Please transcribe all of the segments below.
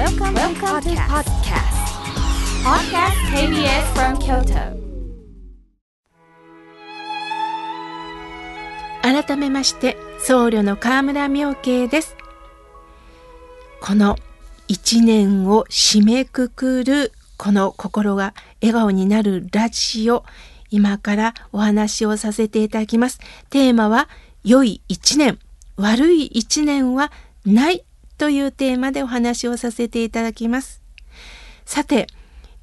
Welcome, Welcome to podcast. Podcast KBS from Kyoto. 改めまして僧侶の河村明慶ですこの一年を締めくくるこの心が笑顔になるラジオ今からお話をさせていただきますテーマは良い一年悪い一年はないというテーマでお話をさせていただきますさて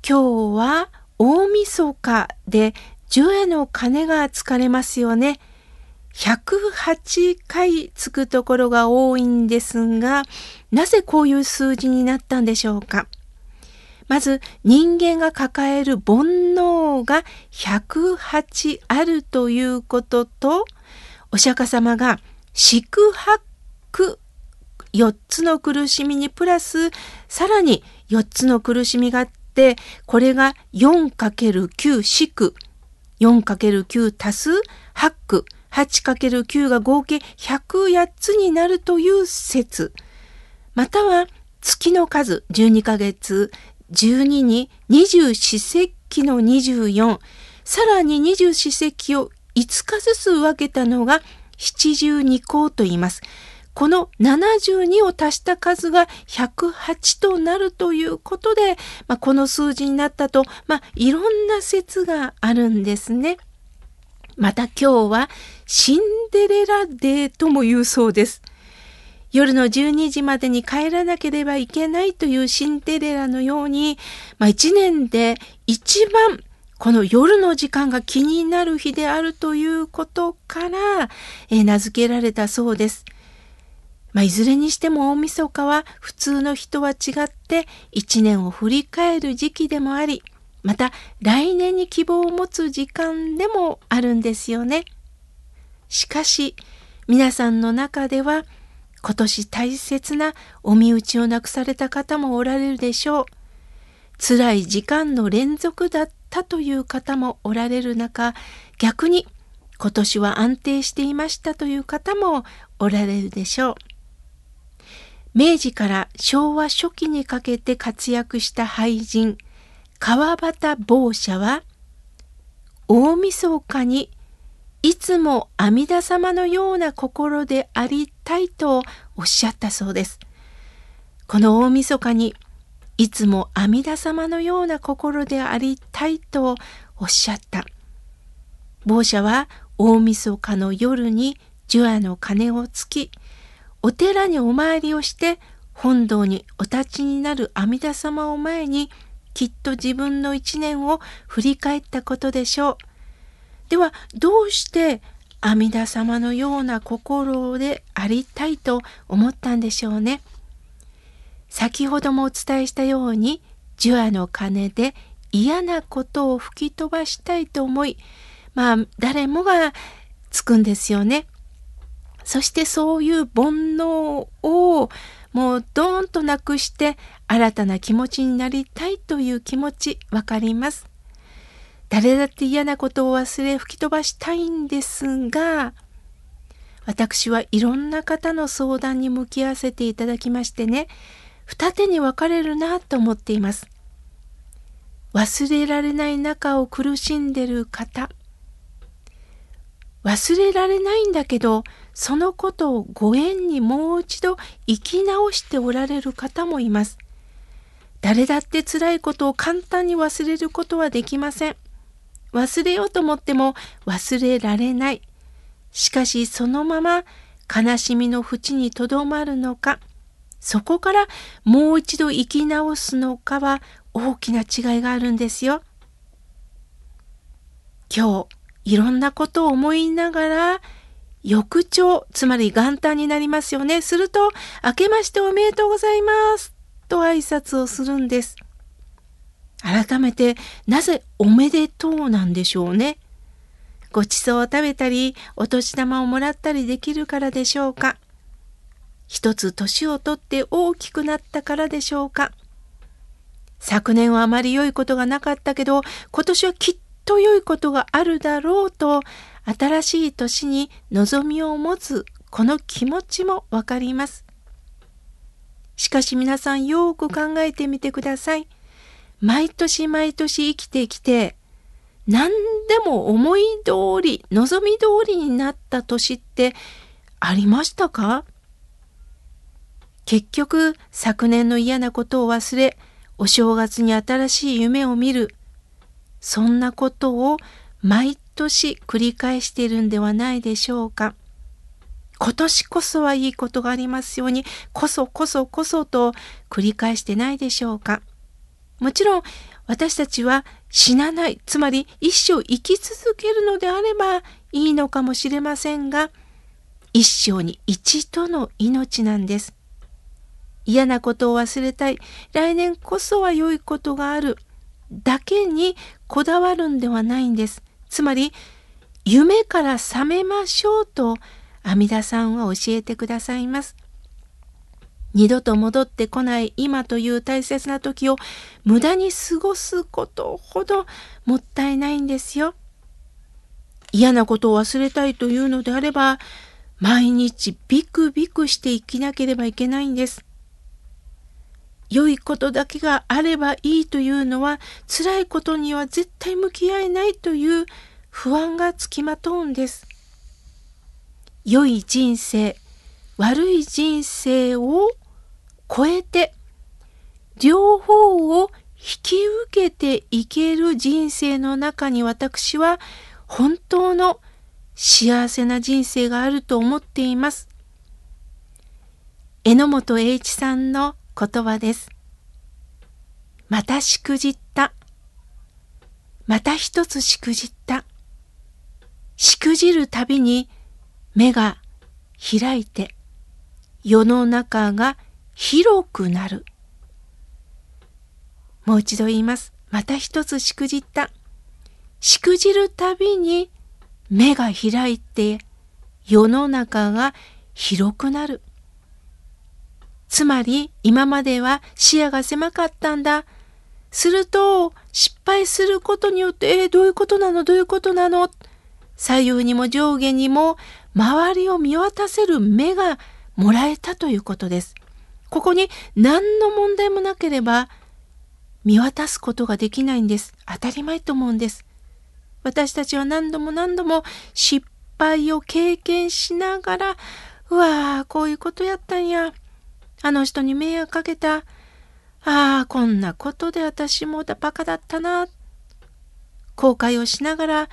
今日は大晦日で十円の鐘がつかれますよね108回つくところが多いんですが、なぜこういう数字になったんでしょうか。まず人間が抱える煩悩が108あるということと、お釈迦様が四苦八苦4つの苦しみにプラスさらに4つの苦しみがあって、これが 4×9 四苦、4×9 足す8苦、8×9 が合計108つになるという説。または月の数12ヶ月12に二十四節気の24、さらに二十四節気を5日ずつ分けたのが七十二項と言います。この72を足した数が108となるということで、まあ、この数字になったと、まあ、いろんな説があるんですね。また今日はシンデレラデーとも言うそうです。夜の12時までに帰らなければいけないというシンデレラのように、まあ、1年で一番この夜の時間が気になる日であるということから、えー、名付けられたそうです。まあ、いずれにしても大晦日は普通の人は違って一年を振り返る時期でもあり、また来年に希望を持つ時間でもあるんですよね。しかし皆さんの中では今年大切なお身内を亡くされた方もおられるでしょう。辛い時間の連続だったという方もおられる中、逆に今年は安定していましたという方もおられるでしょう。明治から昭和初期にかけて活躍した俳人、川端坊社は、大晦日にいつも阿弥陀様のような心でありたいとおっしゃったそうです。この大晦日にいつも阿弥陀様のような心でありたいとおっしゃった。坊者は大晦日の夜に除夜の鐘をつき、お寺にお参りをして本堂にお立ちになる阿弥陀様を前にきっと自分の一年を振り返ったことでしょう。ではどうして阿弥陀様のような心でありたいと思ったんでしょうね？先ほどもお伝えしたように除夜の鐘で嫌なことを吹き飛ばしたいと思いまあ誰もがつくんですよね。そしてそういう煩悩をもうドーンとなくして新たな気持ちになりたいという気持ちわかります。誰だって嫌なことを忘れ吹き飛ばしたいんですが、私はいろんな方の相談に向き合わせていただきましてね、二手に分かれるなと思っています。忘れられない中を苦しんでる方。忘れられないんだけど、そのことをご縁にもう一度生き直しておられる方もいます。誰だって辛いことを簡単に忘れることはできません。忘れようと思っても忘れられない。しかしそのまま悲しみの淵にとどまるのか、そこからもう一度生き直すのかは大きな違いがあるんですよ。今日いろんなことを思いながら翌朝、つまり元旦になりますよね。すると、明けましておめでとうございますと挨拶をするんです。改めてなぜおめでとうなんでしょうね。ごちそうを食べたり、お年玉をもらったりできるからでしょうか。一つ年をとって大きくなったからでしょうか。昨年はあまり良いことがなかったけど、今年はきっと良いことがあるだろうと、新しい年に望みを持つこの気持ちもわかります。しかし皆さんよく考えてみてください。毎年毎年生きてきて、何でも思い通り、望み通りになった年ってありましたか？結局昨年の嫌なことを忘れ、お正月に新しい夢を見る。そんなことを毎年繰り返しているんではないでしょうか。今年こそはいいことがありますように、こそこそこそと繰り返してないでしょうか。もちろん私たちは死なない、つまり一生生き続けるのであればいいのかもしれませんが、一生に一度の命なんです。嫌なことを忘れたい、来年こそは良いことがある、だけにこだわるんではないんです。つまり、夢から覚めましょうと阿弥陀さんは教えてくださいます。二度と戻ってこない今という大切な時を無駄に過ごすことほどもったいないんですよ。嫌なことを忘れたいというのであれば、毎日ビクビクして生きなければいけないんです。良いことだけがあればいいというのは辛いことには絶対向き合えないという不安がつきまとうんです。良い人生悪い人生を超えて両方を引き受けていける人生の中に私は本当の幸せな人生があると思っています。榎本栄一さんの言葉です。またしくじった。また一つしくじった。しくじるたびに目が開いて世の中が広くなる。もう一度言います。また一つしくじった。しくじるたびに目が開いて世の中が広くなる。つまり今までは視野が狭かったんだ。すると失敗することによって、えー、どういうことなの？どういうことなの？左右にも上下にも周りを見渡せる目がもらえたということです。ここに何の問題もなければ見渡すことができないんです。当たり前と思うんです。私たちは何度も何度も失敗を経験しながら、うわー、こういうことやったんや。あの人に迷惑かけた。ああ、こんなことで私もバカだったな。後悔をしながら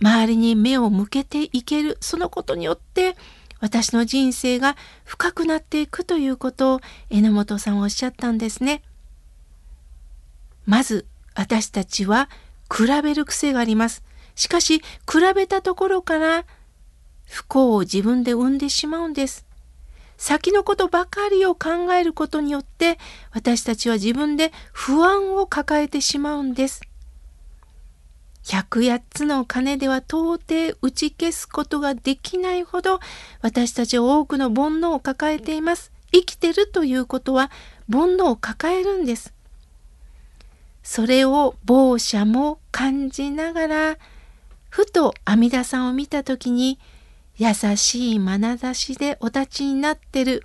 周りに目を向けていけるそのことによって私の人生が深くなっていくということを榎本さんはおっしゃったんですね。まず私たちは比べる癖があります。しかし比べたところから不幸を自分で生んでしまうんです。先のことばかりを考えることによって私たちは自分で不安を抱えてしまうんです。百八つの鐘では到底打ち消すことができないほど私たちは多くの煩悩を抱えています。生きてるということは煩悩を抱えるんです。それを某者も感じながらふと阿弥陀さんを見た時に優しい眼差しでお立ちになってる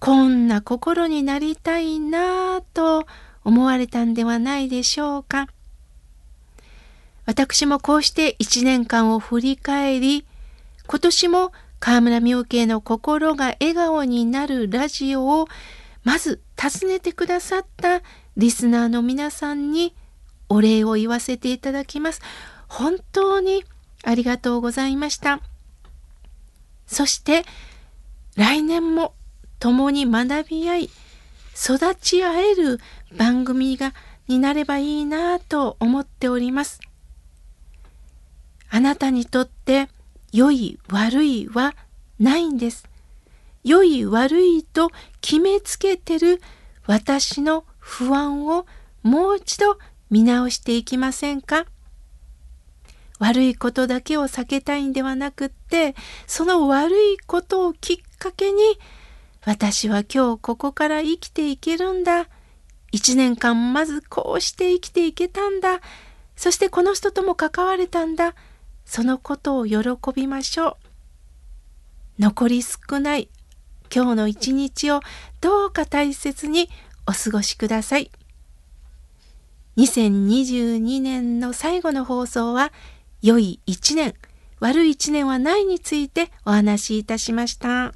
こんな心になりたいなぁと思われたんではないでしょうか。私もこうして一年間を振り返り、今年も河村明慶の心が笑顔になるラジオをまず訪ねてくださったリスナーの皆さんにお礼を言わせていただきます。本当にありがとうございました。そして来年も共に学び合い育ち合える番組がになればいいなと思っております。あなたにとって良い悪いはないんです。良い悪いと決めつけてる私の不安をもう一度見直していきませんか？悪いことだけを避けたいんではなくってその悪いことをきっかけに私は今日ここから生きていけるんだ一年間まずこうして生きていけたんだそしてこの人とも関われたんだそのことを喜びましょう。残り少ない今日の一日をどうか大切にお過ごしください。2022年の最後の放送は良い一年、悪い一年はないについてお話しいたしました。